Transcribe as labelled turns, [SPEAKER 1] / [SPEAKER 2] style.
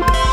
[SPEAKER 1] Bye.